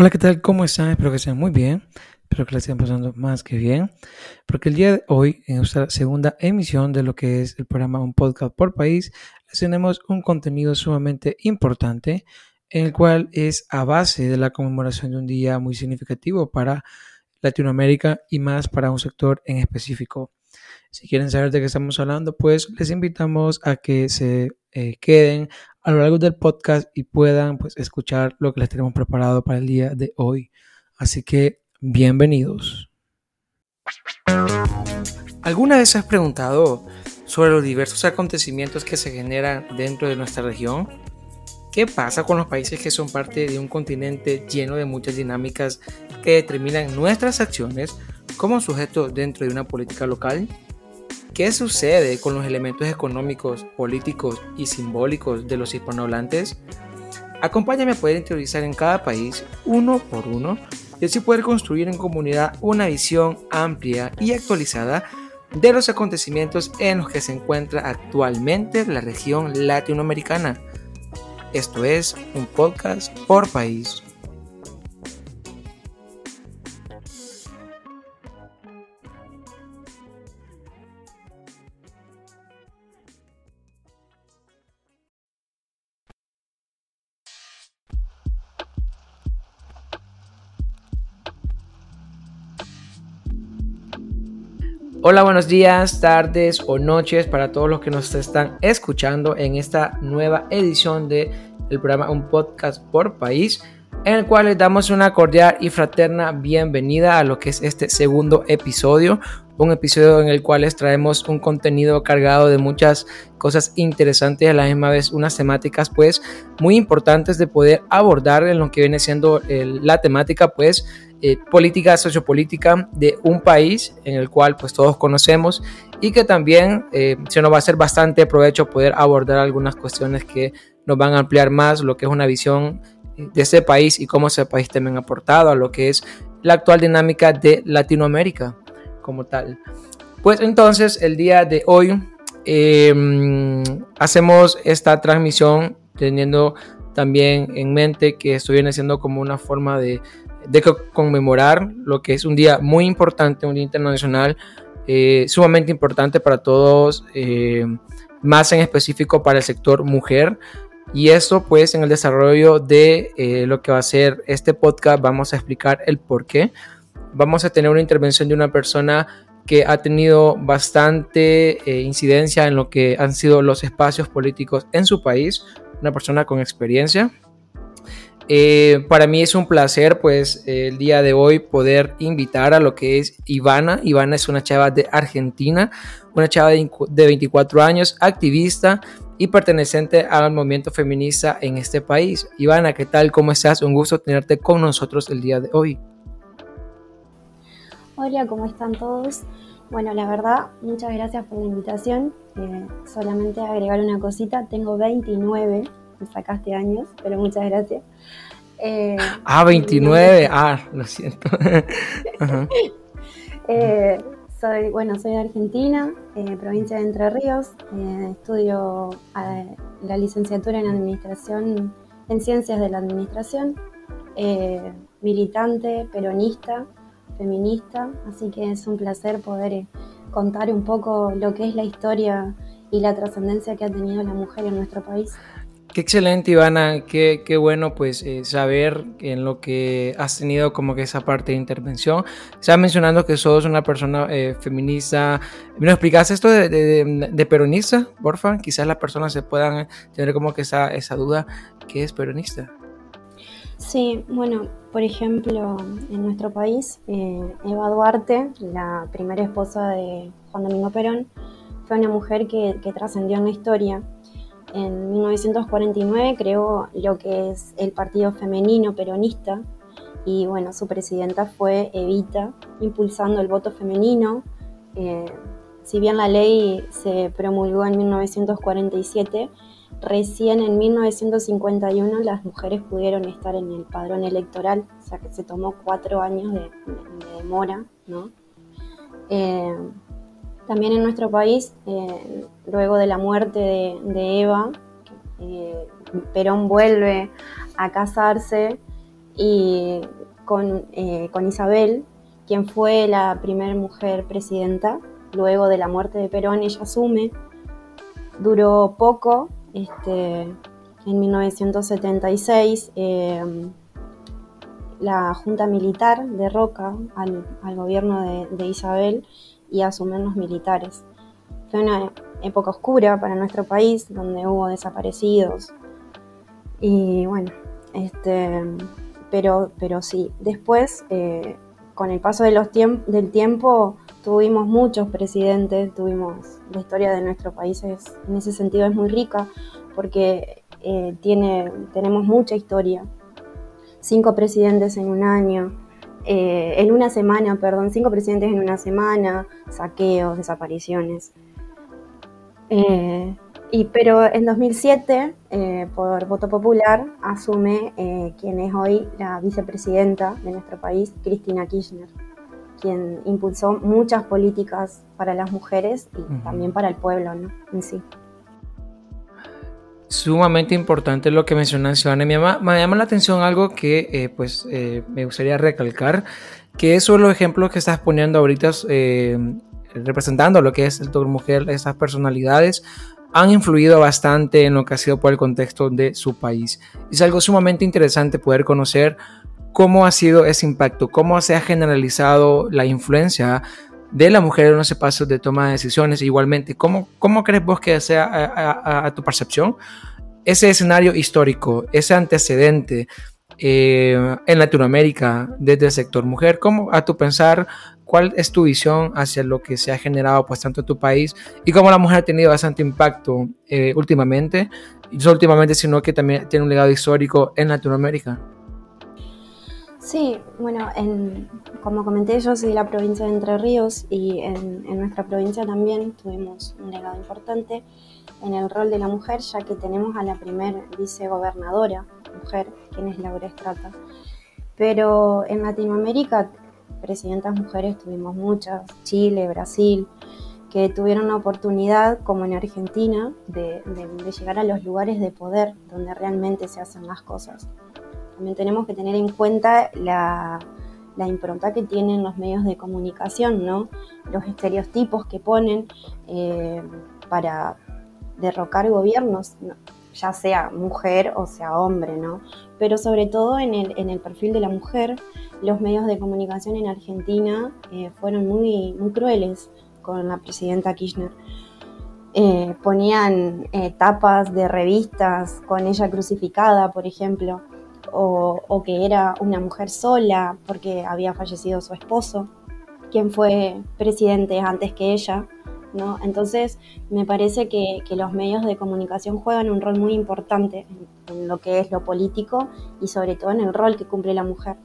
Hola, ¿qué tal? ¿Cómo están? Espero que estén muy bien. Espero que la estén pasando más que bien. Porque el día de hoy, en nuestra segunda emisión de lo que es el programa Un Podcast por País, tenemos un contenido sumamente importante, en el cual es a base de la conmemoración de un día muy significativo para Latinoamérica y más para un sector en específico. Si quieren saber de qué estamos hablando, pues les invitamos a que se eh, queden a lo largo del podcast y puedan pues, escuchar lo que les tenemos preparado para el día de hoy. Así que bienvenidos. ¿Alguna vez has preguntado sobre los diversos acontecimientos que se generan dentro de nuestra región? ¿Qué pasa con los países que son parte de un continente lleno de muchas dinámicas que determinan nuestras acciones como sujetos dentro de una política local? ¿Qué sucede con los elementos económicos, políticos y simbólicos de los hispanohablantes? Acompáñame a poder interiorizar en cada país, uno por uno, y así poder construir en comunidad una visión amplia y actualizada de los acontecimientos en los que se encuentra actualmente la región latinoamericana. Esto es un podcast por país. Hola, buenos días, tardes o noches para todos los que nos están escuchando en esta nueva edición de el programa Un Podcast por País, en el cual les damos una cordial y fraterna bienvenida a lo que es este segundo episodio, un episodio en el cual les traemos un contenido cargado de muchas cosas interesantes a la misma vez unas temáticas pues muy importantes de poder abordar en lo que viene siendo la temática pues eh, política sociopolítica de un país en el cual pues todos conocemos y que también eh, se nos va a hacer bastante provecho poder abordar algunas cuestiones que nos van a ampliar más lo que es una visión de ese país y cómo ese país también ha aportado a lo que es la actual dinámica de Latinoamérica como tal. Pues entonces el día de hoy em, hacemos esta transmisión teniendo también en mente que esto viene siendo como una forma de de conmemorar lo que es un día muy importante, un día internacional eh, sumamente importante para todos, eh, más en específico para el sector mujer. Y esto pues en el desarrollo de eh, lo que va a ser este podcast vamos a explicar el por qué. Vamos a tener una intervención de una persona que ha tenido bastante incidencia en lo que han sido los espacios políticos en su país, una persona con experiencia. Eh, para mí es un placer, pues, el día de hoy poder invitar a lo que es Ivana. Ivana es una chava de Argentina, una chava de, 24 años, activista y perteneciente al movimiento feminista en este país. Ivana, ¿qué tal? ¿Cómo estás? Un gusto tenerte con nosotros el día de hoy. Hola, ¿cómo están todos? Bueno, la verdad, muchas gracias por la invitación. Eh, solamente agregar una cosita, tengo 29 me sacaste años, pero muchas gracias. Eh, ah, 29, ah, lo siento. Eh, soy, bueno, soy de Argentina, eh, provincia de Entre Ríos, estudio la licenciatura en Administración, en Ciencias de la Administración, militante, peronista, feminista, así que es un placer poder contar un poco lo que es la historia y la trascendencia que ha tenido la mujer en nuestro país. Qué excelente, Ivana. Qué, qué bueno, pues, eh, saber en lo que has tenido como que esa parte de intervención. Estás mencionando que sos una persona eh, feminista. ¿Me explicas esto de, de, peronista, porfa? Quizás las personas se puedan tener como que esa, esa duda. ¿Qué es peronista? Sí, bueno, por ejemplo, en nuestro país, eh, Eva Duarte, la primera esposa de Juan Domingo Perón, fue una mujer que, que trascendió en la historia en 1949 creó lo que es el Partido Femenino Peronista y bueno, su presidenta fue Evita, impulsando el voto femenino. Eh, si bien la ley se promulgó en 1947, recién en 1951 las mujeres pudieron estar en el padrón electoral, o sea que se tomó cuatro años de, demora, ¿no? Eh, también en nuestro país, eh, luego de la muerte de, Eva, eh, Perón vuelve a casarse y con, con Isabel, quien fue la primera mujer presidenta. Luego de la muerte de Perón, ella asume. Duró poco, este, en 1976 eh, la Junta Militar derroca al, al gobierno de, Isabel y asumen los militares. Fue una época oscura para nuestro país, donde hubo desaparecidos. Y bueno, este, pero, pero sí, después eh, con el paso de los del tiempo tuvimos muchos presidentes, tuvimos la historia de nuestro país en ese sentido es muy rica porque eh, tiene, tenemos mucha historia. Cinco presidentes en un año, eh, en una semana, perdón, cinco presidentes en una semana, saqueos, desapariciones. Eh, y, pero en 2007, eh, por voto popular, asume eh, quien es hoy la vicepresidenta de nuestro país, Cristina Kirchner, quien impulsó muchas políticas para las mujeres y también para el pueblo ¿no? en sí. Sumamente importante lo que mencionas, Ivana. Me llama, la atención algo que eh, pues, me gustaría recalcar, que esos los ejemplos que estás poniendo ahorita representando lo que es el mujer, esas personalidades, han influido bastante en lo que ha sido por el contexto de su país. Es algo sumamente interesante poder conocer cómo ha sido ese impacto, cómo se ha generalizado la influencia de la mujer en ese paso de toma de decisiones. Igualmente, ¿cómo, cómo crees vos que sea a, tu percepción ese escenario histórico, ese antecedente eh, en Latinoamérica desde el sector mujer? ¿Cómo a tu pensar ¿Cuál es tu visión hacia lo que se ha generado pues tanto en tu país y cómo la mujer ha tenido bastante impacto eh, últimamente? Y no últimamente, sino que también tiene un legado histórico en Latinoamérica. Sí, bueno, como comenté, yo soy de la provincia de Entre Ríos y en, nuestra provincia también tuvimos un legado importante en el rol de la mujer, ya que tenemos a la primer vicegobernadora mujer, quien es Laura Estrata. Pero en Latinoamérica presidentas mujeres tuvimos muchas, Chile, Brasil, que tuvieron la oportunidad, como en Argentina, de, llegar a los lugares de poder donde realmente se hacen las cosas. También tenemos que tener en cuenta la, impronta que tienen los medios de comunicación, ¿no? los estereotipos que ponen eh, para derrocar gobiernos, ya sea mujer o sea hombre, ¿no? pero sobre todo en el, perfil de la mujer los medios de comunicación en Argentina eh, fueron muy, muy crueles con la presidenta Kirchner. Eh, ponían tapas de revistas con ella crucificada, por ejemplo, o, que era una mujer sola porque había fallecido su esposo, quien fue presidente antes que ella. ¿no? Entonces, me parece que, los medios de comunicación juegan un rol muy importante en lo que es lo político y sobre todo en el rol que cumple la mujer.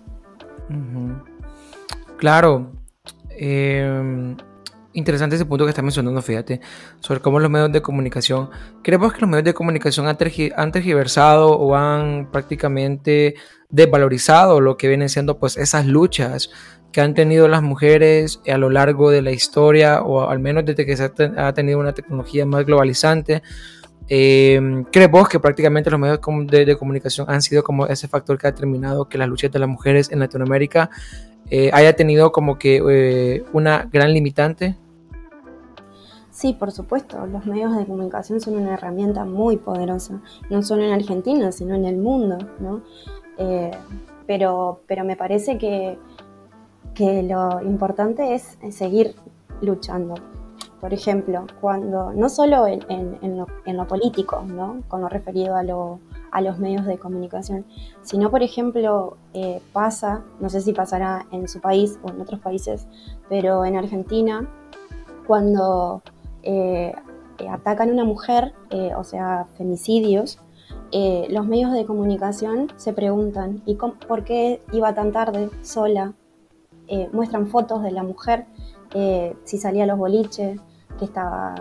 Claro. Em, interesante ese punto que estás mencionando, fíjate, sobre cómo los medios de comunicación, creemos que los medios de comunicación han, tergiversado o han prácticamente desvalorizado lo que vienen siendo pues esas luchas que han tenido las mujeres a lo largo de la historia o al menos desde que se ha tenido una tecnología más globalizante eh, ¿Crees vos que prácticamente los medios de, comunicación han sido como ese factor que ha determinado que las luchas de las mujeres en Latinoamérica eh, haya tenido como que eh, una gran limitante? Sí, por supuesto, los medios de comunicación son una herramienta muy poderosa, no solo en Argentina, sino en el mundo, ¿no? Eh, pero, pero me parece que, que lo importante es seguir luchando, por ejemplo, cuando no solo en, lo, político, ¿no? con lo referido a, los medios de comunicación, sino, por ejemplo, eh, pasa, no sé si pasará en su país o en otros países, pero en Argentina, cuando eh, atacan a una mujer, eh, o sea, femicidios, los medios de comunicación se preguntan, ¿y por qué iba tan tarde, sola? muestran fotos de la mujer, si salía a los boliches, que estaba,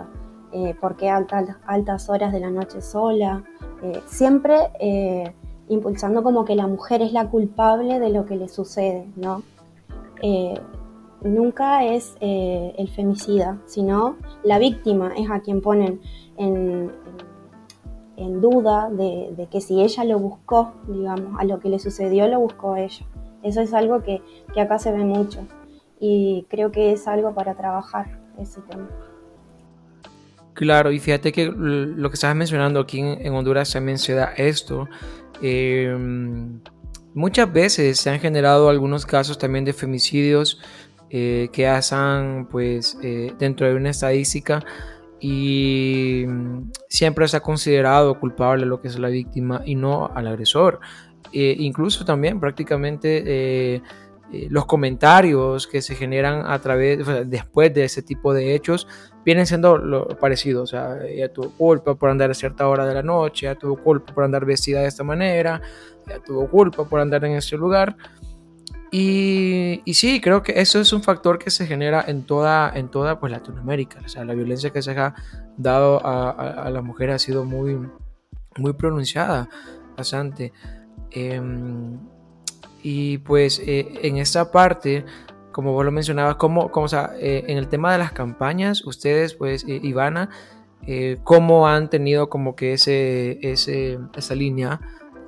eh, por qué altas, altas horas de la noche sola, eh, siempre eh, impulsando como que la mujer es la culpable de lo que le sucede, ¿no? Nunca es el femicida, sino la víctima es a quien ponen en, en duda de, que si ella lo buscó, digamos, a lo que le sucedió lo buscó ella. Eso es algo que, que acá se ve mucho y creo que es algo para trabajar ese tema. Claro, y fíjate que lo que estabas mencionando aquí en, Honduras también se da esto. Em, muchas veces se han generado algunos casos también de femicidios eh, que hacen pues eh, dentro de una estadística y mm, siempre se ha considerado culpable lo que es la víctima y no al agresor. Eh, incluso también prácticamente los comentarios que se generan a través, después de ese tipo de hechos, vienen siendo lo parecido. O sea, ella tuvo culpa por andar a cierta hora de la noche, ella tuvo culpa por andar vestida de esta manera, ella tuvo culpa por andar en ese lugar. Y, sí, creo que eso es un factor que se genera en toda, en toda pues, Latinoamérica. O sea, la violencia que se ha dado a, a, las mujeres ha sido muy, muy pronunciada, bastante. Em, y pues eh, en esta parte, como vos lo mencionabas, como, eh, en el tema de las campañas, ustedes, pues, eh, Ivana, ¿cómo han tenido como que ese, ese, esa línea?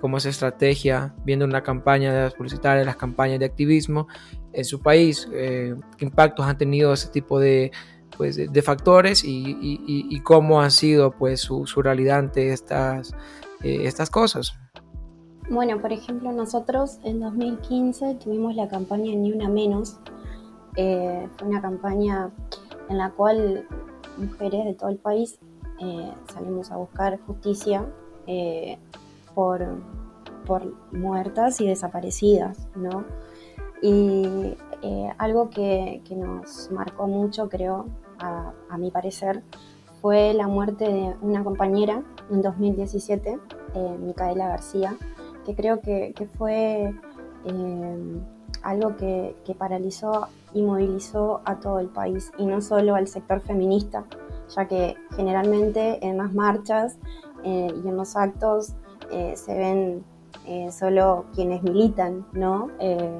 Como esa estrategia, viendo una campaña de publicitarias, las campañas de activismo en su país, eh, qué impactos han tenido ese tipo de, pues, de, factores y, y, cómo ha sido pues, su, su realidad ante estas, eh, estas cosas. Bueno, por ejemplo, nosotros en 2015 tuvimos la campaña Ni Una Menos. Eh, fue una campaña en la cual mujeres de todo el país salimos a buscar justicia por, por muertas y desaparecidas, ¿no? Y eh, algo que, nos marcó mucho, creo, a, mi parecer, fue la muerte de una compañera en 2017, eh, Micaela García, que creo que, fue eh, algo que, que, paralizó y movilizó a todo el país, y no solo al sector feminista, ya que generalmente en las marchas y en los actos eh, se ven eh, solo quienes militan, ¿no? Eh,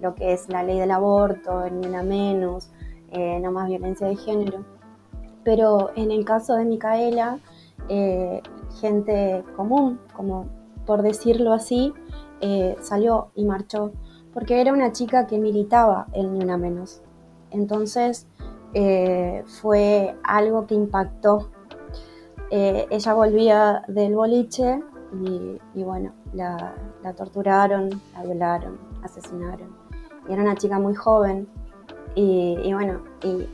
lo que es la ley del aborto, ni una menos, no más violencia de género. Pero en el caso de Micaela, gente común, como por decirlo así, salió y marchó, porque era una chica que militaba el Ni Una Menos. Entonces fue algo que impactó. ella volvía del boliche y, bueno, la, torturaron, la violaron, asesinaron. Y era una chica muy joven y, bueno, y,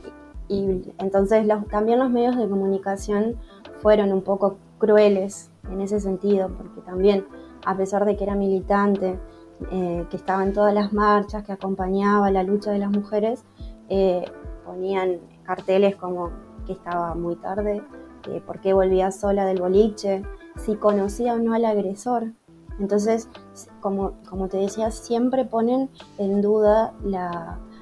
entonces también los medios de comunicación fueron un poco crueles en ese sentido, porque también, a pesar de que era militante, eh, que estaba en todas las marchas, que acompañaba la lucha de las mujeres, eh, ponían carteles como que estaba muy tarde, que por qué volvía sola del boliche, si conocía o no al agresor. Entonces, como, como te decía, siempre ponen en duda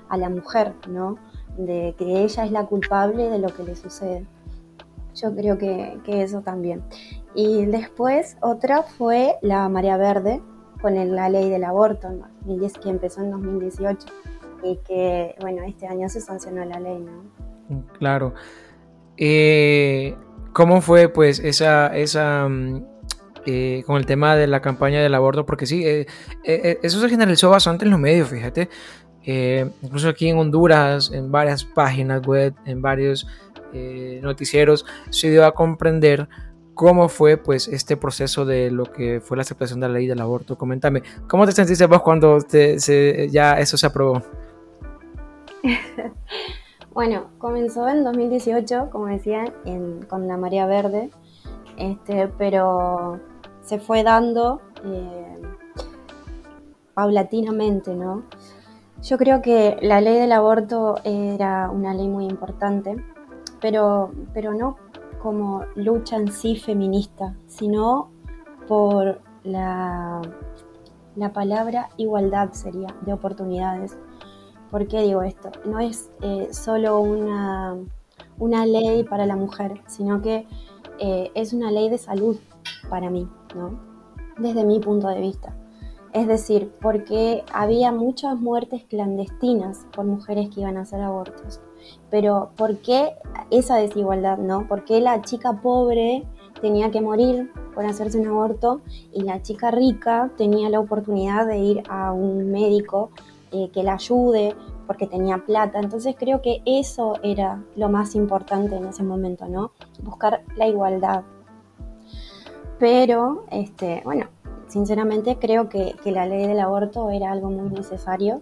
a la mujer, ¿no? De que ella es la culpable de lo que le sucede. Yo creo que, eso también. Y después otra fue la María Verde con la ley del aborto, que empezó en 2018 y que, bueno, este año se sancionó la ley, ¿no? Claro. Eh, ¿Cómo fue pues esa, esa mm, eh, con el tema de la campaña del aborto? Porque sí, eh, eh, eso se generalizó bastante en los medios, fíjate. incluso aquí en Honduras, en varias páginas web, en varios noticieros, se dio a comprender cómo fue pues este proceso de lo que fue la aceptación de la ley del aborto. Coméntame, ¿cómo te sentiste vos cuando ya eso se aprobó? Bueno, comenzó en 2018, como decía, con la María Verde, este, pero se fue dando eh, paulatinamente, ¿no? Yo creo que la ley del aborto era una ley muy importante, pero, pero no como lucha en sí feminista, sino por la, la palabra igualdad sería, de oportunidades. ¿Por qué digo esto? No es eh, solo una, una, ley para la mujer, sino que eh, es una ley de salud para mí, ¿no? Desde mi punto de vista. Es decir, porque había muchas muertes clandestinas por mujeres que iban a hacer abortos. Pero ¿por qué esa desigualdad, no? ¿Por qué la chica pobre tenía que morir por hacerse un aborto y la chica rica tenía la oportunidad de ir a un médico que la ayude porque tenía plata. Entonces creo que eso era lo más importante en ese momento, ¿no? Buscar la igualdad. Pero, este, bueno, sinceramente creo que, la ley del aborto era algo muy necesario,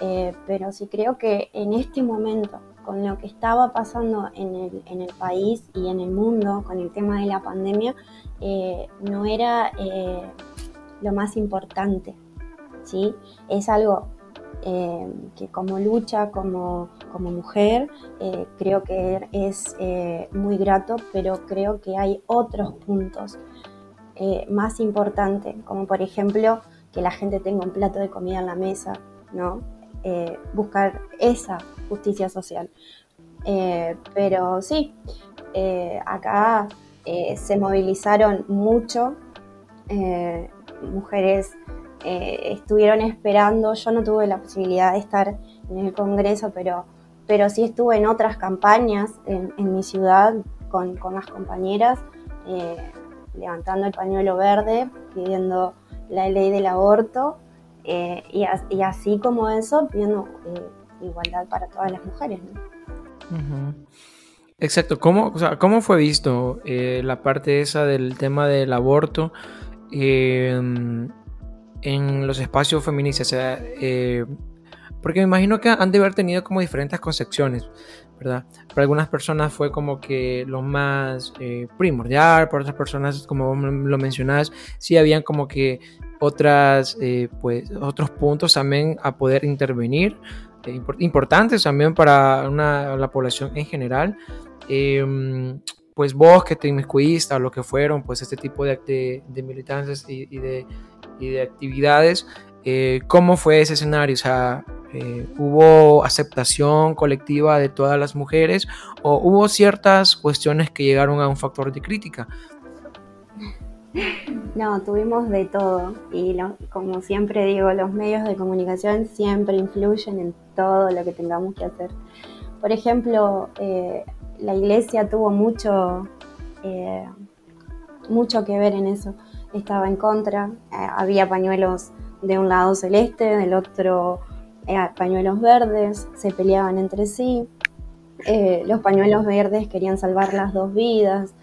eh, pero sí creo que en este momento con lo que estaba pasando en el, país y en el mundo con el tema de la pandemia, eh, no era eh, lo más importante. ¿sí? Es algo eh, que como lucha, como, como mujer, creo que es muy grato, pero creo que hay otros puntos más importantes, como por ejemplo que la gente tenga un plato de comida en la mesa, ¿no? buscar esa justicia social. Eh, pero sí, eh, acá eh, se movilizaron mucho, mujeres estuvieron esperando, yo no tuve la posibilidad de estar en el Congreso, pero, pero sí estuve en otras campañas en, mi ciudad con, con las compañeras, levantando el pañuelo verde, pidiendo la ley del aborto. y, así como eso, pidiendo igualdad para todas las mujeres. Exacto, ¿Cómo, ¿cómo fue visto eh, la parte esa del tema del aborto en los espacios feministas? Eh, porque me imagino que han de haber tenido como diferentes concepciones, ¿verdad? Para algunas personas fue como que lo más eh, primordial, para otras personas, como lo mencionas, sí habían como que otras, pues, otros puntos también a poder intervenir. Eh, importantes también para la población en general. Em, pues vos que te inmiscuiste a lo que fueron pues este tipo de, de, militancias y, de, y, de, actividades, eh, ¿cómo fue ese escenario? O sea, eh, ¿hubo aceptación colectiva de todas las mujeres o hubo ciertas cuestiones que llegaron a un factor de crítica? No, tuvimos de todo y como siempre digo, los medios de comunicación siempre influyen en todo lo que tengamos que hacer. Por ejemplo, eh, la iglesia tuvo mucho, mucho que ver en eso. Estaba en contra, eh, había pañuelos de un lado celeste, del otro pañuelos verdes, se peleaban entre sí. los pañuelos verdes querían salvar las dos vidas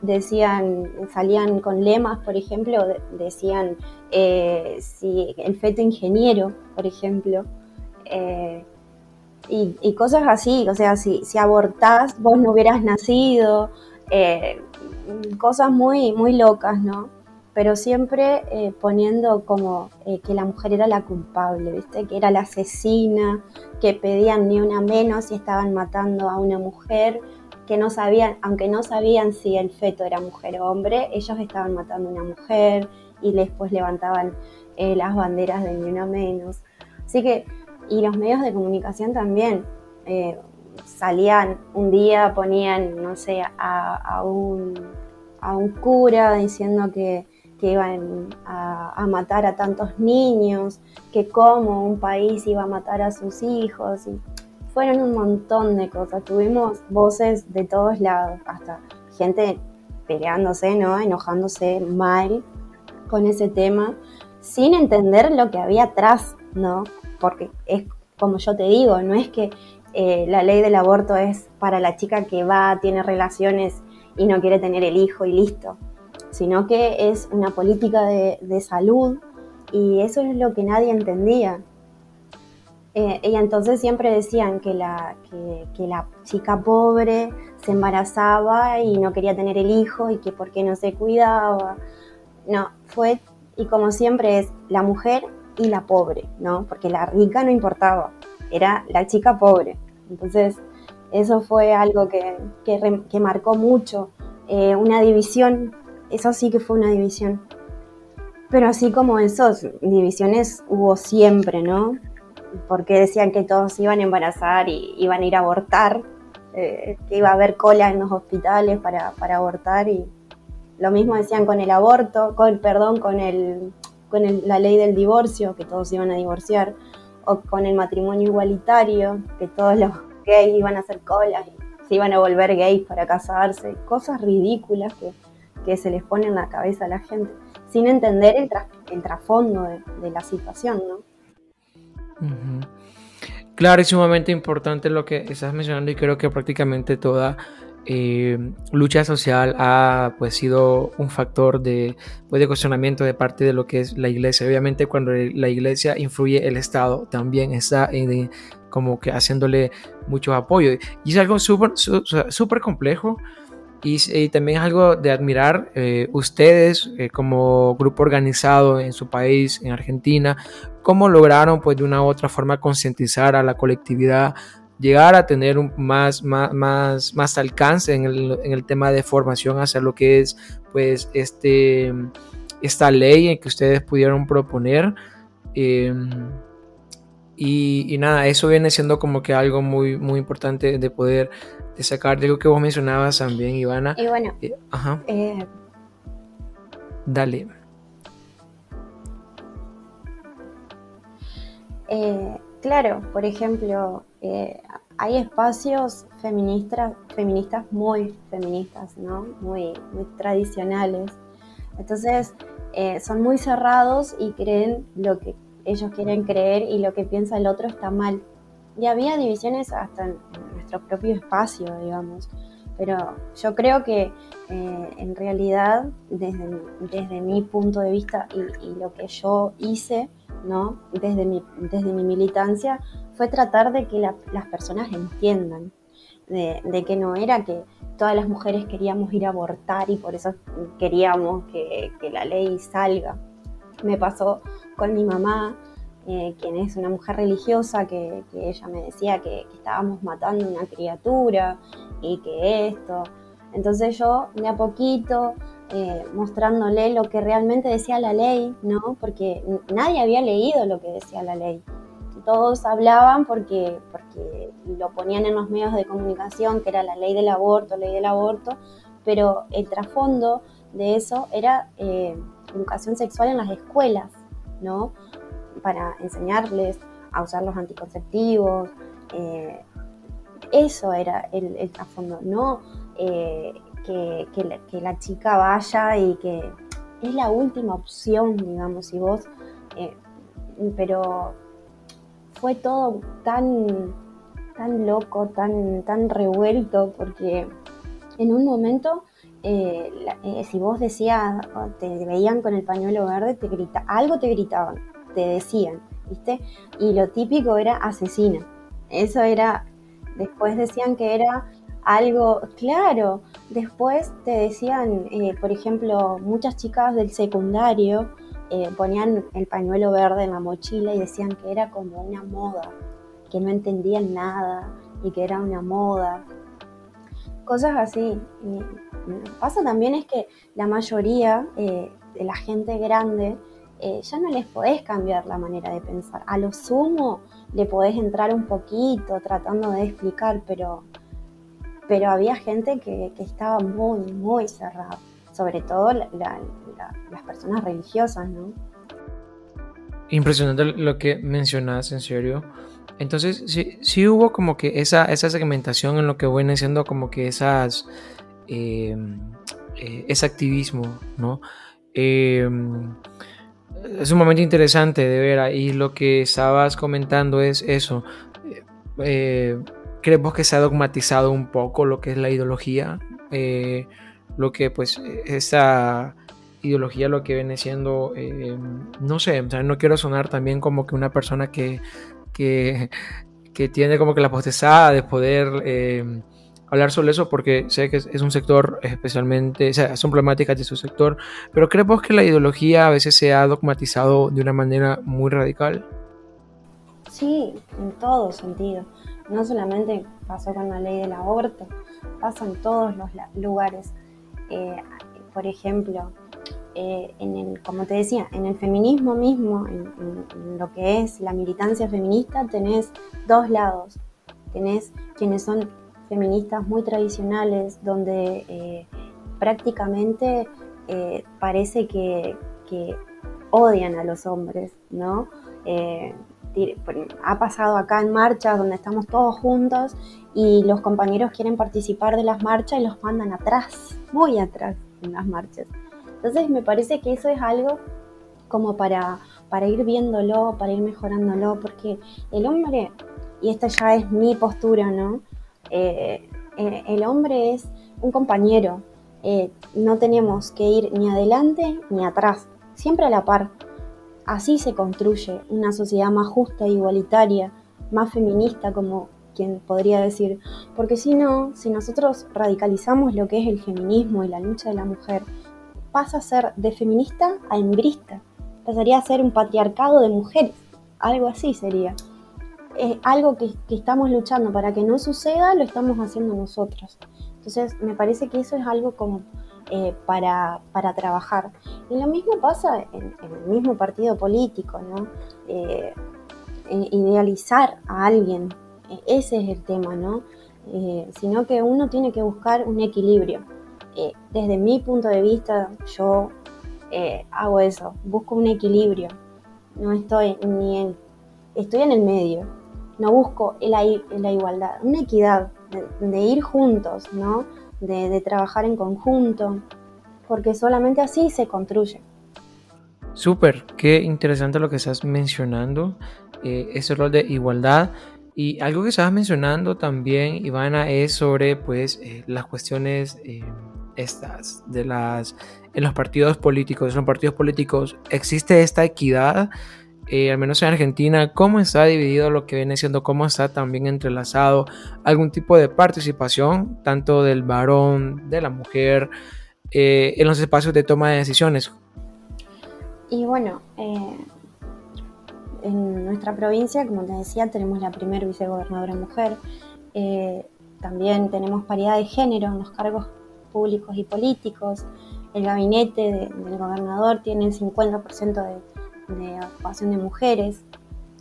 decían, salían con lemas, por ejemplo, decían eh, si el feto ingeniero, por ejemplo, eh, y, cosas así, o sea, si, si abortás, vos no hubieras nacido, eh, cosas muy, muy locas, ¿no? Pero siempre poniendo como que la mujer era la culpable, ¿viste? Que era la asesina, que pedían ni una menos y estaban matando a una mujer que no sabían, aunque no sabían si el feto era mujer o hombre, ellos estaban matando a una mujer y después levantaban eh, las banderas de ni una menos. Así que, y los medios de comunicación también. Eh, salían un día, ponían, no sé, a, un, a un, cura diciendo que, iban a, a, matar a tantos niños, que cómo un país iba a matar a sus hijos. Y fueron un montón de cosas. Tuvimos voces de todos lados, hasta gente peleándose, ¿no? Enojándose mal con ese tema, sin entender lo que había atrás, ¿no? Porque es como yo te digo, no es que eh, la ley del aborto es para la chica que va, tiene relaciones y no quiere tener el hijo y listo, sino que es una política de, salud y eso es lo que nadie entendía. Eh, y entonces siempre decían que la, que, la chica pobre se embarazaba y no quería tener el hijo y que por qué no se cuidaba. No, fue, y como siempre es la mujer y la pobre, ¿no? Porque la rica no importaba, era la chica pobre. Entonces, eso fue algo que, que, marcó mucho, eh, una división, eso sí que fue una división. Pero así como esas divisiones hubo siempre, ¿no? porque decían que todos iban a embarazar y iban a ir a abortar, eh, que iba a haber cola en los hospitales para, abortar y lo mismo decían con el aborto, con, perdón, con, el, con la ley del divorcio, que todos iban a divorciar, o con el matrimonio igualitario, que todos los gays iban a hacer cola. se iban a volver gays para casarse, cosas ridículas que, se les pone en la cabeza a la gente, sin entender el, el trasfondo de, la situación, ¿no? Claro, es sumamente importante lo que estás mencionando y creo que prácticamente toda eh, lucha social ha pues sido un factor de, pues, de cuestionamiento de parte de lo que es la iglesia. Obviamente cuando la iglesia influye el Estado también está en, como que haciéndole mucho apoyo. Y es algo súper súper complejo y, también es algo de admirar eh, ustedes eh, como grupo organizado en su país, en Argentina, cómo lograron pues de una u otra forma concientizar a la colectividad llegar a tener un más, más, más, más alcance en el, en el, tema de formación hacia lo que es pues este, esta ley que ustedes pudieron proponer. Em, y, y, nada, eso viene siendo como que algo muy, muy importante de poder sacar de algo que vos mencionabas también, Ivana. Y bueno, eh, ajá. Eh, Dale. Eh, claro, por ejemplo, eh, hay espacios feministas, feministas muy feministas, ¿no? Muy, muy tradicionales. Entonces, eh, son muy cerrados y creen lo que ellos quieren creer y lo que piensa el otro está mal. Y había divisiones hasta en, nuestro propio espacio, digamos. Pero yo creo que eh, en realidad, desde, desde mi punto de vista y, lo que yo hice, ¿no? desde, mi, desde mi militancia, fue tratar de que las personas entiendan, de, que no era que todas las mujeres queríamos ir a abortar y por eso queríamos que, la ley salga. Me pasó con mi mamá, eh, quien es una mujer religiosa, que, ella me decía que, estábamos matando una criatura y que esto. Entonces yo de a poquito eh, mostrándole lo que realmente decía la ley, ¿no? Porque nadie había leído lo que decía la ley todos hablaban porque, porque lo ponían en los medios de comunicación, que era la ley del aborto, ley del aborto, pero el trasfondo de eso era eh, educación sexual en las escuelas, ¿no? Para enseñarles a usar los anticonceptivos. Eh, eso era el, trasfondo, no eh, que, que, la, chica vaya y que es la última opción, digamos, si vos, pero fue todo tan, tan loco, tan, tan revuelto, porque en un momento, eh, eh, si vos decías, te veían con el pañuelo verde, te grita, algo te gritaban, te decían, ¿viste? Y lo típico era asesina. Eso era, después decían que era algo, claro, después te decían, eh, por ejemplo, muchas chicas del secundario eh, ponían el pañuelo verde en la mochila y decían que era como una moda, que no entendían nada y que era una moda. Cosas así. pasa también es que la mayoría eh, de la gente grande eh, ya no les podés cambiar la manera de pensar. A lo sumo le podés entrar un poquito tratando de explicar, pero, pero había gente que, que estaba muy, muy cerrada sobre todo las personas religiosas, ¿no? Impresionante lo que mencionas, en serio. Entonces, sí, sí hubo como que esa, esa segmentación en lo que viene siendo como que esas, eh, eh, ese activismo, ¿no? Eh, es un momento interesante de ver ahí lo que estabas comentando es eso. creemos que se ha dogmatizado un poco lo que es la ideología lo que pues esa ideología lo que viene siendo, eh, no sé, no quiero sonar también como que una persona que, que, tiene como que la potestad de poder eh, hablar sobre eso porque sé que es, un sector especialmente, o sea, son problemáticas de su sector, pero creemos que la ideología a veces se ha dogmatizado de una manera muy radical. Sí, en todo sentido. No solamente pasó con la ley del aborto, pasa en todos los lugares. Eh, por ejemplo, eh, en el, como te decía, en el feminismo mismo, en, lo que es la militancia feminista, tenés dos lados. Tenés quienes son feministas muy tradicionales, donde eh, prácticamente parece que, odian a los hombres, ¿no? Ha pasado acá en marchas donde estamos todos juntos y los compañeros quieren participar de las marchas y los mandan atrás, muy atrás en las marchas. Entonces me parece que eso es algo como para, para ir viéndolo, para ir mejorándolo, porque el hombre, y esta ya es mi postura, ¿no? Eh, eh, el hombre es un compañero, eh, no tenemos que ir ni adelante ni atrás, siempre a la par. Así se construye una sociedad más justa e igualitaria, más feminista, como quien podría decir. Porque si no, si nosotros radicalizamos lo que es el feminismo y la lucha de la mujer, pasa a ser de feminista a hembrista. Pasaría a ser un patriarcado de mujeres. Algo así sería. Es algo que, que estamos luchando para que no suceda, lo estamos haciendo nosotros. Entonces, me parece que eso es algo como eh, para, para, trabajar. Y lo mismo pasa en, el mismo partido político, ¿no? Eh, idealizar a alguien, e, ese es el tema, ¿no? Eh, sino que uno tiene que buscar un equilibrio. desde mi punto de vista, yo hago eso, busco un equilibrio. No estoy ni en, estoy en el medio, no busco la, la igualdad, una equidad, de ir juntos, ¿no? De, trabajar en conjunto, porque solamente así se construye. Súper, qué interesante lo que estás mencionando, eh, ese rol de igualdad. Y algo que estabas mencionando también, Ivana, es sobre pues eh, las cuestiones eh, estas de las en los partidos políticos. En los partidos políticos existe esta equidad eh, al menos en Argentina, cómo está dividido lo que viene siendo, cómo está también entrelazado algún tipo de participación, tanto del varón, de la mujer, eh, en los espacios de toma de decisiones. Y bueno, eh, en nuestra provincia, como te decía, tenemos la primera vicegobernadora mujer, también tenemos paridad de género en los cargos públicos y políticos, el gabinete del gobernador tiene el 50% de de ocupación de mujeres.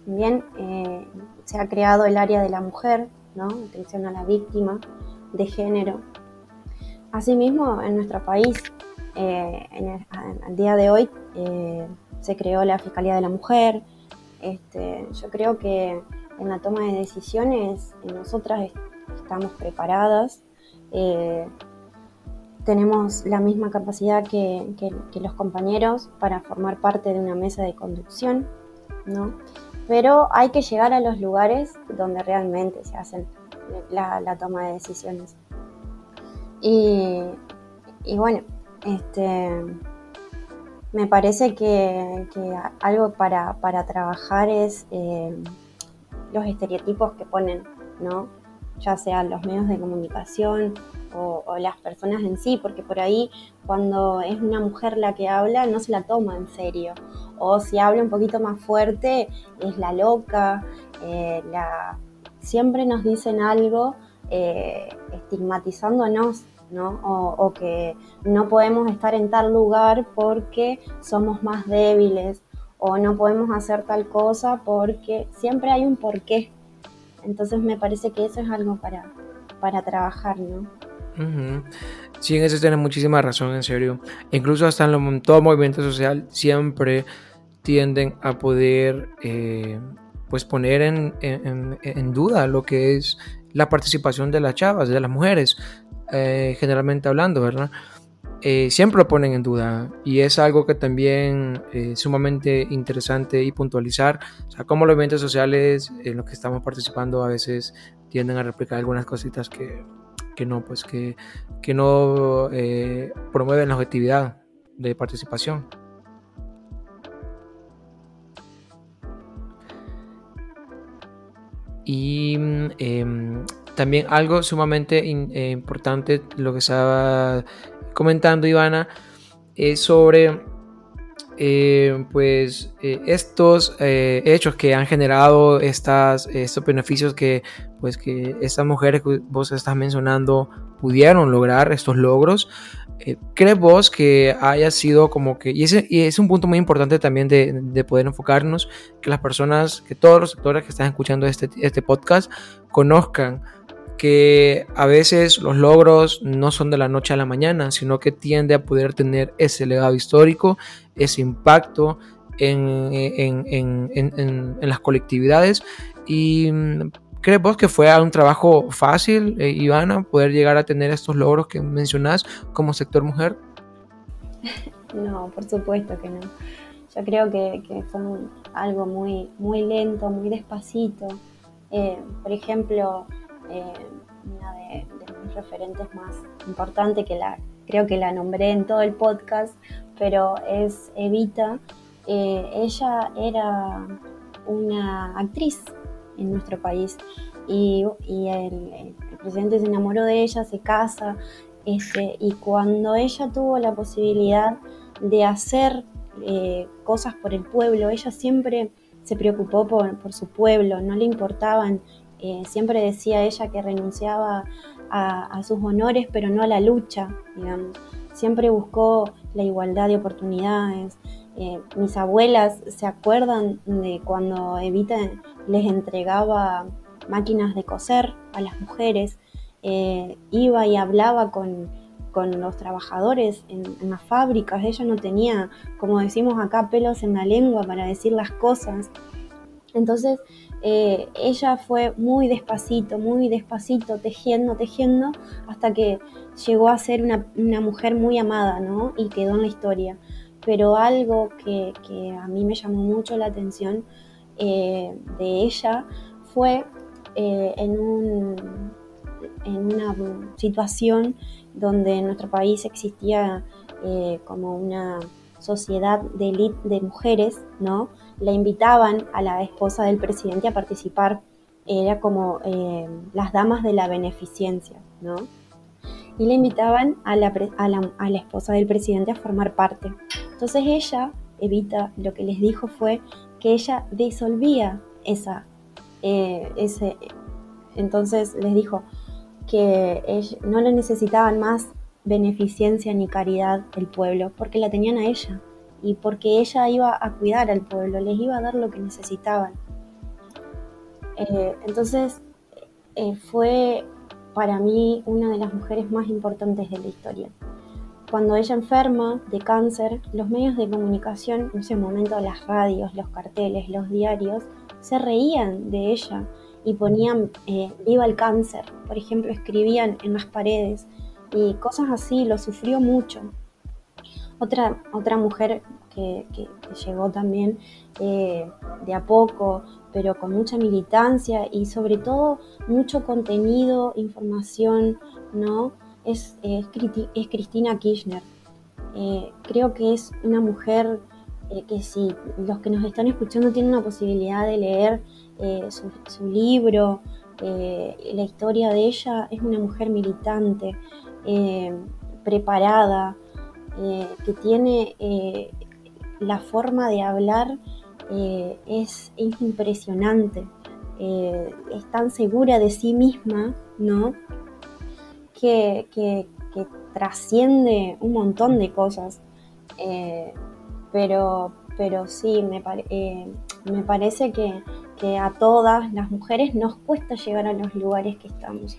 También eh, se ha creado el área de la mujer, ¿no? atención a la víctima de género. Asimismo, en nuestro país, eh, en al día de hoy, eh, se creó la Fiscalía de la Mujer. Este, yo creo que en la toma de decisiones nosotras estamos preparadas tenemos la misma capacidad que, los compañeros para formar parte de una mesa de conducción, ¿no? Pero hay que llegar a los lugares donde realmente se hacen la, toma de decisiones. Y, bueno, este, me parece que, algo para, trabajar es eh, los estereotipos que ponen, ¿no? Ya sean los medios de comunicación o, las personas en sí, porque por ahí cuando es una mujer la que habla no se la toma en serio. O si habla un poquito más fuerte es la loca, eh, la... siempre nos dicen algo eh, estigmatizándonos. ¿no? O, que no podemos estar en tal lugar porque somos más débiles o no podemos hacer tal cosa porque siempre hay un porqué. Entonces me parece que eso es algo para, para trabajar, ¿no? Sí, en eso tienes muchísima razón, en serio. Incluso hasta en todo movimiento social siempre tienden a poder eh, pues poner en, duda lo que es la participación de las chavas, de las mujeres, eh, generalmente hablando, ¿verdad? Eh, siempre lo ponen en duda y es algo que también es sumamente interesante y puntualizar, o sea, cómo los eventos sociales en los que estamos participando a veces tienden a replicar algunas cositas que, que no, pues que, que no eh, promueven la objetividad de participación. Y em, también algo sumamente eh, importante, lo que estaba comentando Ivana, es sobre eh, pues estos hechos que han generado estas, estos beneficios que pues que estas mujeres que vos estás mencionando pudieron lograr estos logros. Eh, ¿Crees vos que haya sido como que, y es un punto muy importante también de, de, poder enfocarnos, que las personas, que todos los sectores que están escuchando este, este podcast conozcan que a veces los logros no son de la noche a la mañana, sino que tiende a poder tener ese legado histórico, ese impacto, en, las colectividades. ¿Y mm, crees vos que fue un trabajo fácil, eh, Ivana, poder llegar a tener estos logros que mencionás como sector mujer? No, por supuesto que no. Yo creo que, fue algo muy, muy lento, muy despacito. Eh, por ejemplo, eh, una de, mis referentes más importantes, que la, creo que la nombré en todo el podcast, pero es Evita. Eh, ella era una actriz en nuestro país y, el, presidente se enamoró de ella, se casa, este, y cuando ella tuvo la posibilidad de hacer eh, cosas por el pueblo, ella siempre se preocupó por, por su pueblo, no le importaban eh, siempre decía ella que renunciaba a, sus honores, pero no a la lucha, digamos. Siempre buscó la igualdad de oportunidades. Eh, mis abuelas se acuerdan de cuando Evita les entregaba máquinas de coser a las mujeres, eh, iba y hablaba con, los trabajadores en, en, las fábricas, ella no tenía, como decimos acá, pelos en la lengua para decir las cosas. Entonces, eh, ella fue muy despacito, muy despacito, tejiendo, tejiendo, hasta que llegó a ser una, mujer muy amada, ¿no? Y quedó en la historia. Pero algo que, a mí me llamó mucho la atención eh, de ella fue eh, en, un, en una situación donde en nuestro país existía como una sociedad de élite de mujeres, ¿no? La invitaban a la esposa del presidente a participar, era como eh, las damas de la beneficencia, ¿no? Y le invitaban a la, a, la, esposa del presidente a formar parte. Entonces ella, Evita, lo que les dijo fue que ella disolvía esa, eh, ese, entonces les dijo que no le necesitaban más beneficencia ni caridad el pueblo, porque la tenían a ella y porque ella iba a cuidar al pueblo, les iba a dar lo que necesitaban. Eh, entonces eh, fue para mí una de las mujeres más importantes de la historia. Cuando ella enferma de cáncer, los medios de comunicación, en ese momento las radios, los carteles, los diarios, se reían de ella y ponían eh, viva el cáncer. Por ejemplo, escribían en las paredes y cosas así, lo sufrió mucho. Otra, otra mujer que, llegó también eh, de a poco, pero con mucha militancia y sobre todo mucho contenido, información, ¿no? Es, es, Cristina Kirchner. Eh, creo que es una mujer eh, que si los que nos están escuchando tienen la posibilidad de leer su, libro, la historia de ella, es una mujer militante, preparada, eh, que tiene eh, la forma de hablar es, impresionante, es tan segura de sí misma, ¿no? Que, trasciende un montón de cosas. pero, pero sí, me, me parece que, que a todas las mujeres nos cuesta llegar a los lugares que estamos.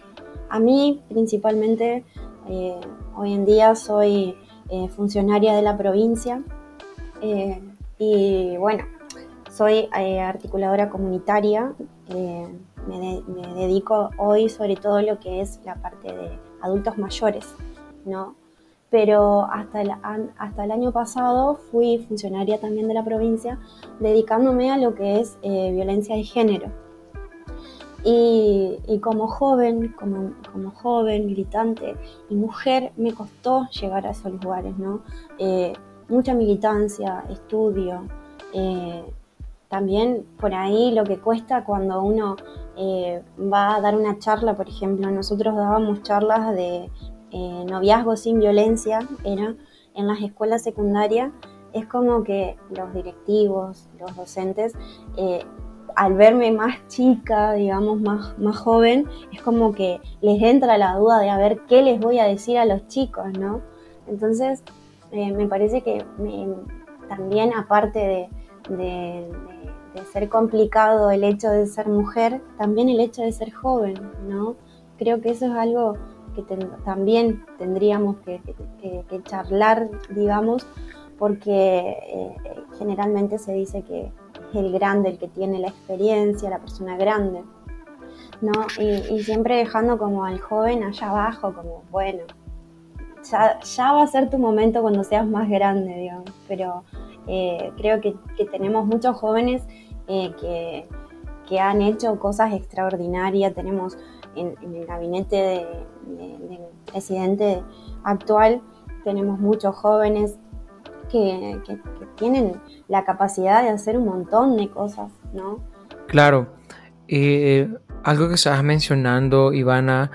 A mí principalmente eh, hoy en día soy eh, funcionaria de la provincia eh, y bueno, soy articuladora comunitaria. Me, dedico hoy sobre todo lo que es la parte de adultos mayores, ¿no? Pero hasta el, hasta el año pasado fui funcionaria también de la provincia, dedicándome a lo que es violencia de género. Y, como joven, como, joven, militante y mujer, me costó llegar a esos lugares, ¿no? Eh, mucha militancia, estudio. Eh, también por ahí lo que cuesta cuando uno eh, va a dar una charla, por ejemplo, nosotros dábamos charlas de noviazgo sin violencia, era en las escuelas secundarias, es como que los directivos, los docentes, al verme más chica, digamos, más, más joven, es como que les entra la duda de a ver qué les voy a decir a los chicos, ¿no? Entonces, eh, me parece que también aparte de, ser complicado el hecho de ser mujer, también el hecho de ser joven, ¿no? Creo que eso es algo que también tendríamos que, charlar, digamos, porque eh, generalmente se dice que el grande el que tiene la experiencia, la persona grande, ¿no? Y, siempre dejando como al joven allá abajo, como, bueno, ya, va a ser tu momento cuando seas más grande, digamos, pero eh, creo que, tenemos muchos jóvenes eh, que, han hecho cosas extraordinarias, tenemos en, el gabinete del presidente actual, tenemos muchos jóvenes que, tienen la capacidad de hacer un montón de cosas, ¿no? Claro. Eh, algo que estabas mencionando, Ivana,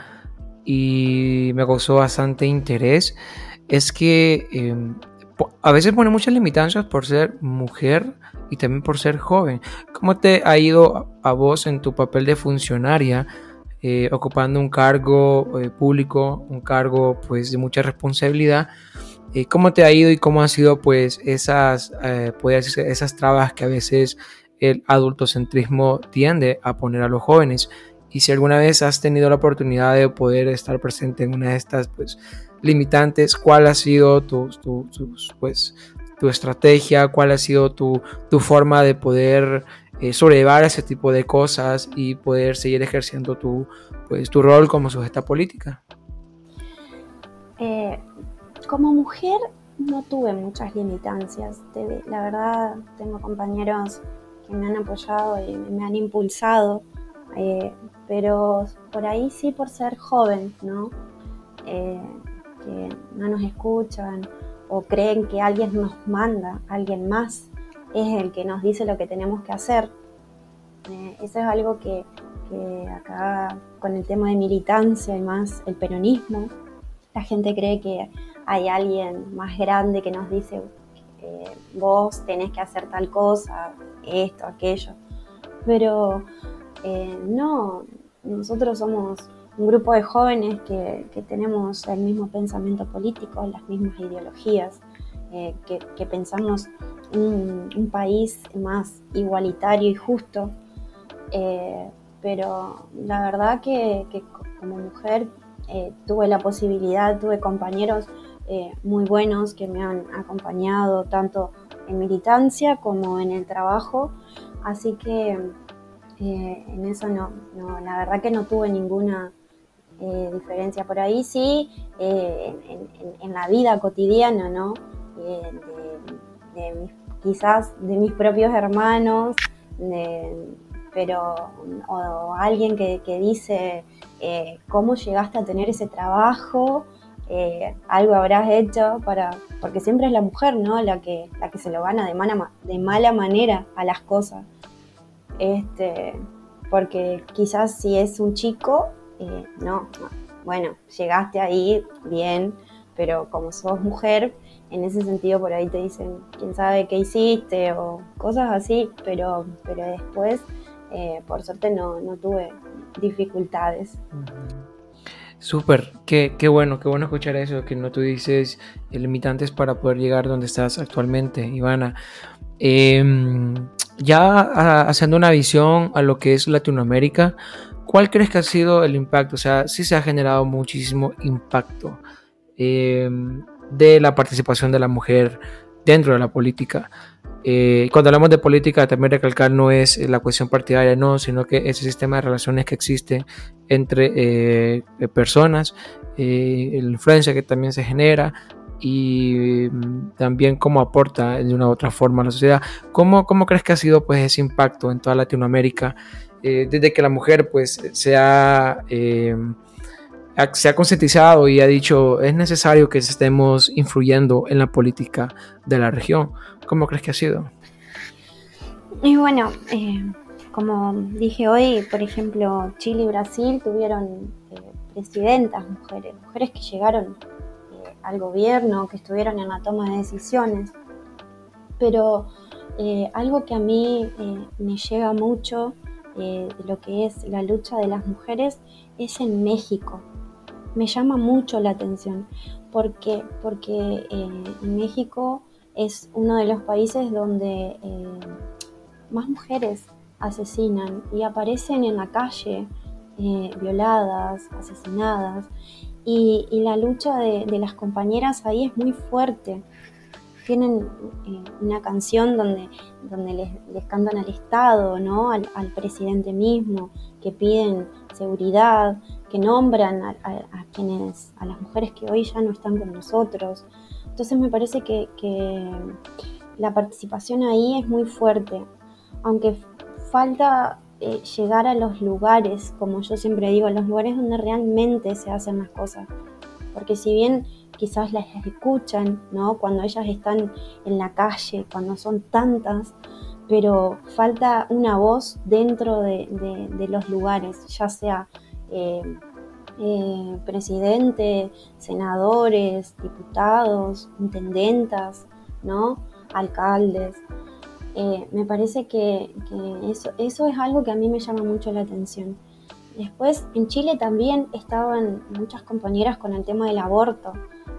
y me causó bastante interés, es que em, a veces pone muchas limitancias por ser mujer y también por ser joven. ¿Cómo te ha ido a vos en tu papel de funcionaria? Eh, ocupando un cargo eh, público, un cargo pues de mucha responsabilidad. Eh, ¿Cómo te ha ido y cómo han sido pues esas, esas trabas que a veces el adultocentrismo tiende a poner a los jóvenes? Y si alguna vez has tenido la oportunidad de poder estar presente en una de estas pues limitantes, ¿cuál ha sido tu, pues, tu estrategia? ¿Cuál ha sido tu, tu forma de poder eh, sobrellevar ese tipo de cosas y poder seguir ejerciendo tu, pues, tu rol como sujeta política? Eh, como mujer no tuve muchas limitancias. La verdad, tengo compañeros que me han apoyado y me han impulsado, eh, pero por ahí sí por ser joven, ¿no? que no nos escuchan o creen que alguien nos manda, alguien más es el que nos dice lo que tenemos que hacer. Eh, eso es algo que, acá con el tema de militancia y más el peronismo, la gente cree que hay alguien más grande que nos dice eh, vos tenés que hacer tal cosa, esto, aquello. Pero eh, no, nosotros somos un grupo de jóvenes que, tenemos el mismo pensamiento político, las mismas ideologías, que, pensamos un, país más igualitario y justo, eh, pero la verdad que, como mujer eh, tuve la posibilidad, tuve compañeros eh, muy buenos que me han acompañado tanto en militancia como en el trabajo, así que en eso no, la verdad que no tuve ninguna diferencia por ahí, sí, en, la vida cotidiana, ¿no? quizás de mis propios hermanos, pero o, alguien que, dice eh, cómo llegaste a tener ese trabajo, eh, algo habrás hecho para, porque siempre es la mujer, ¿no? La que, la que se lo gana de mala, de mala manera a las cosas. Este, porque quizás si es un chico, eh, no, bueno, llegaste ahí, bien, pero como sos mujer, en ese sentido por ahí te dicen, quién sabe qué hiciste o cosas así, pero, pero después, eh, por suerte, no, tuve dificultades. Súper, qué, qué, bueno, qué bueno escuchar eso, que no tú dices limitantes para poder llegar donde estás actualmente, Ivana. Em, ya haciendo una visión a lo que es Latinoamérica, ¿cuál crees que ha sido el impacto? O sea, sí se ha generado muchísimo impacto. Eh, de la participación de la mujer dentro de la política. Eh, cuando hablamos de política, también recalcar no es la cuestión partidaria, no, sino que ese sistema de relaciones que existe entre eh, personas, eh, la influencia que también se genera y mm, también cómo aporta de una u otra forma a la sociedad. ¿Cómo, cómo crees que ha sido pues, ese impacto en toda Latinoamérica desde que la mujer pues, se ha se ha concientizado y ha dicho es necesario que estemos influyendo en la política de la región. ¿Cómo crees que ha sido? Y bueno, eh, como dije hoy, por ejemplo, Chile y Brasil tuvieron eh, presidentas mujeres, mujeres que llegaron eh, al gobierno, que estuvieron en la toma de decisiones. Pero algo que a mí me llega mucho de lo que es la lucha de las mujeres es en México me llama mucho la atención. porque eh, México es uno de los países donde eh, más mujeres asesinan y aparecen en la calle eh, violadas, asesinadas. Y, la lucha de, las compañeras ahí es muy fuerte. tienen una canción donde, donde les, cantan al Estado, ¿no? Al, presidente mismo, que piden seguridad, que nombran a, quienes, a las mujeres que hoy ya no están con nosotros. Entonces me parece que, la participación ahí es muy fuerte, aunque falta eh, llegar a los lugares, como yo siempre digo, a los lugares donde realmente se hacen las cosas. Porque si bien quizás las escuchan, ¿no? Cuando ellas están en la calle, cuando son tantas, pero falta una voz dentro de, los lugares, ya sea eh, eh, presidente, senadores, diputados, intendentas, ¿no? alcaldes. Eh, me parece que, eso, eso es algo que a mí me llama mucho la atención. Después, en Chile también estaban muchas compañeras con el tema del aborto.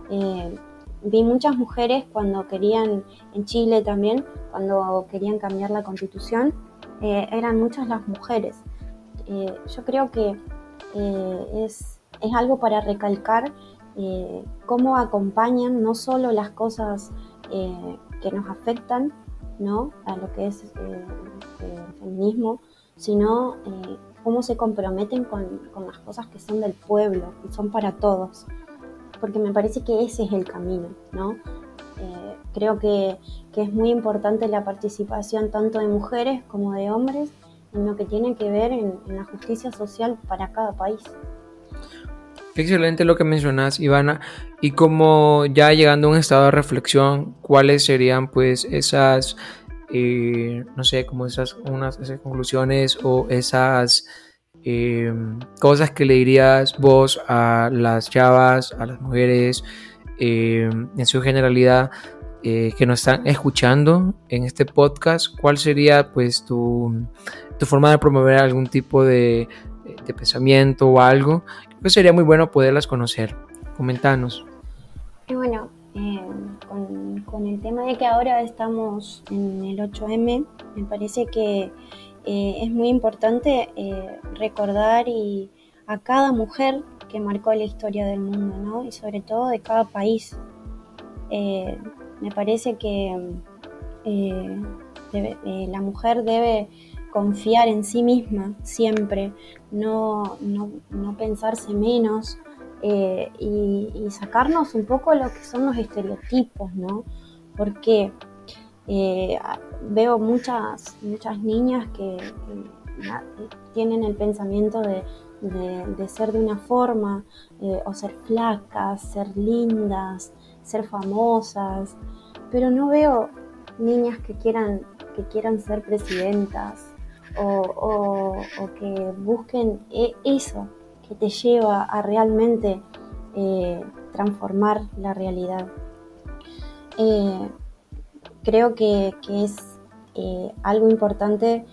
Eh, vi muchas mujeres cuando querían, en Chile también, cuando querían cambiar la constitución, eran muchas las mujeres. Yo creo que es, es, algo para recalcar cómo acompañan no solo las cosas que nos afectan ¿no? a lo que es el feminismo, sino cómo se comprometen con, con las cosas que son del pueblo y son para todos porque me parece que ese es el camino, ¿no? Eh, creo que, es muy importante la participación tanto de mujeres como de hombres en lo que tiene que ver en, la justicia social para cada país. Excelente lo que mencionas, Ivana. Y como ya llegando a un estado de reflexión, ¿cuáles serían pues esas, eh, no sé, como esas, unas, esas conclusiones o esas eh, cosas que le dirías vos a las chavas, a las mujeres, eh, en su generalidad, que nos están escuchando en este podcast, ¿cuál sería pues tu, forma de promover algún tipo de, pensamiento o algo? Pues sería muy bueno poderlas conocer. Comentanos. bueno, con, con el tema de que ahora estamos en el 8M, me parece que eh, es muy importante eh, recordar y a cada mujer que marcó la historia del mundo, ¿no? Y sobre todo de cada país. Eh, me parece que la mujer debe confiar en sí misma siempre, no, pensarse menos y, y, sacarnos un poco lo que son los estereotipos, ¿no? Porque eh, veo muchas, muchas niñas que, tienen el pensamiento de, ser de una forma, eh, o ser flacas, ser lindas, ser famosas, pero no veo niñas que quieran, que quieran ser presidentas o, que busquen e, eso que te lleva a realmente eh, transformar la realidad creo que, es eh, algo importante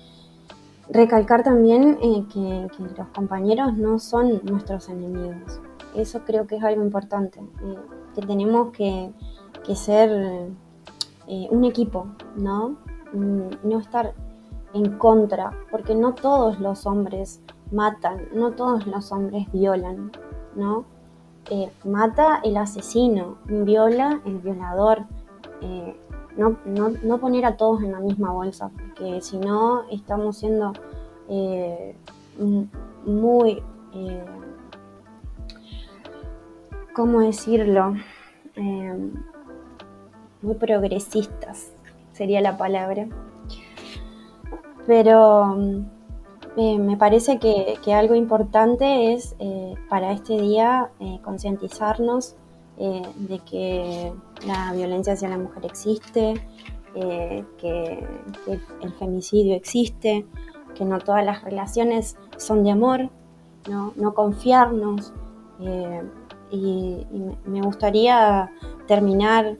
recalcar también eh, que, los compañeros no son nuestros enemigos. Eso creo que es algo importante, eh, que tenemos que, ser un equipo, ¿no? Mm, no estar en contra, porque no todos los hombres matan, no todos los hombres violan, ¿no? mata el asesino, viola el violador no, no, poner a todos en la misma bolsa, porque si no estamos siendo eh, muy, eh, ¿cómo decirlo? Eh, muy progresistas, sería la palabra. Pero me parece que, algo importante es para este día concientizarnos eh, de que la violencia hacia la mujer existe, eh, que, el femicidio existe, que no todas las relaciones son de amor, no, confiarnos. Eh, y, me gustaría terminar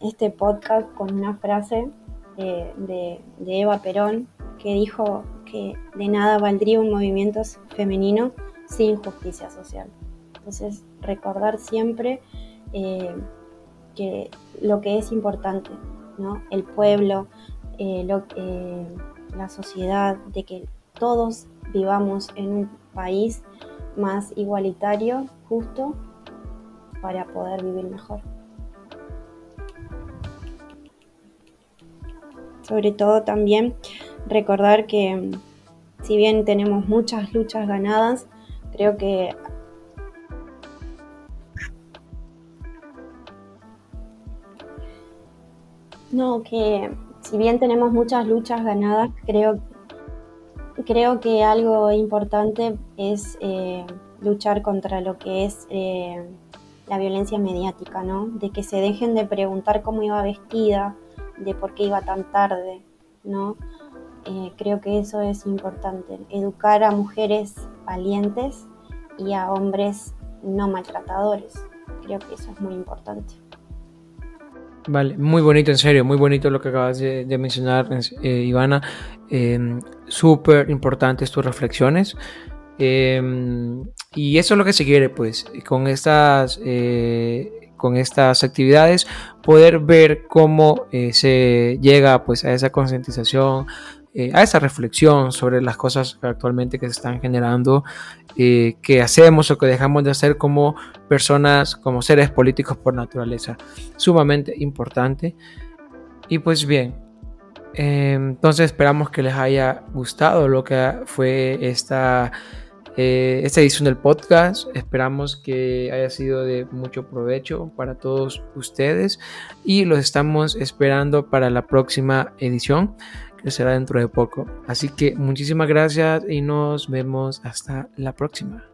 este podcast con una frase de Eva Perón que dijo que de nada valdría un movimiento femenino sin justicia social. Entonces, recordar siempre eh, que lo que es importante, ¿no? El pueblo, eh, lo, eh, la sociedad, de que todos vivamos en un país más igualitario, justo, para poder vivir mejor. sobre todo también recordar que si bien tenemos muchas luchas ganadas, creo que No, que si bien tenemos muchas luchas ganadas, creo, creo que algo importante es eh, luchar contra lo que es eh, la violencia mediática, ¿no? De que se dejen de preguntar cómo iba vestida, de por qué iba tan tarde, ¿no? Eh, creo que eso es importante, educar a mujeres valientes y a hombres no maltratadores. Creo que eso es muy importante. Vale, muy bonito, en serio, muy bonito lo que acabas de, mencionar, eh, Ivana. Em, súper importantes tus reflexiones. Em, y eso es lo que se quiere, pues, con estas, eh, con estas actividades, poder ver cómo eh, se llega pues, a esa concientización, eh, a esa reflexión sobre las cosas actualmente que se están generando, eh, que hacemos o que dejamos de hacer como personas, como seres políticos por naturaleza. Sumamente importante. Y pues bien, eh, entonces esperamos que les haya gustado lo que fue esta, esta edición del podcast. Esperamos que haya sido de mucho provecho para todos ustedes y los estamos esperando para la próxima edición será dentro de poco. Así que muchísimas gracias y nos vemos hasta la próxima.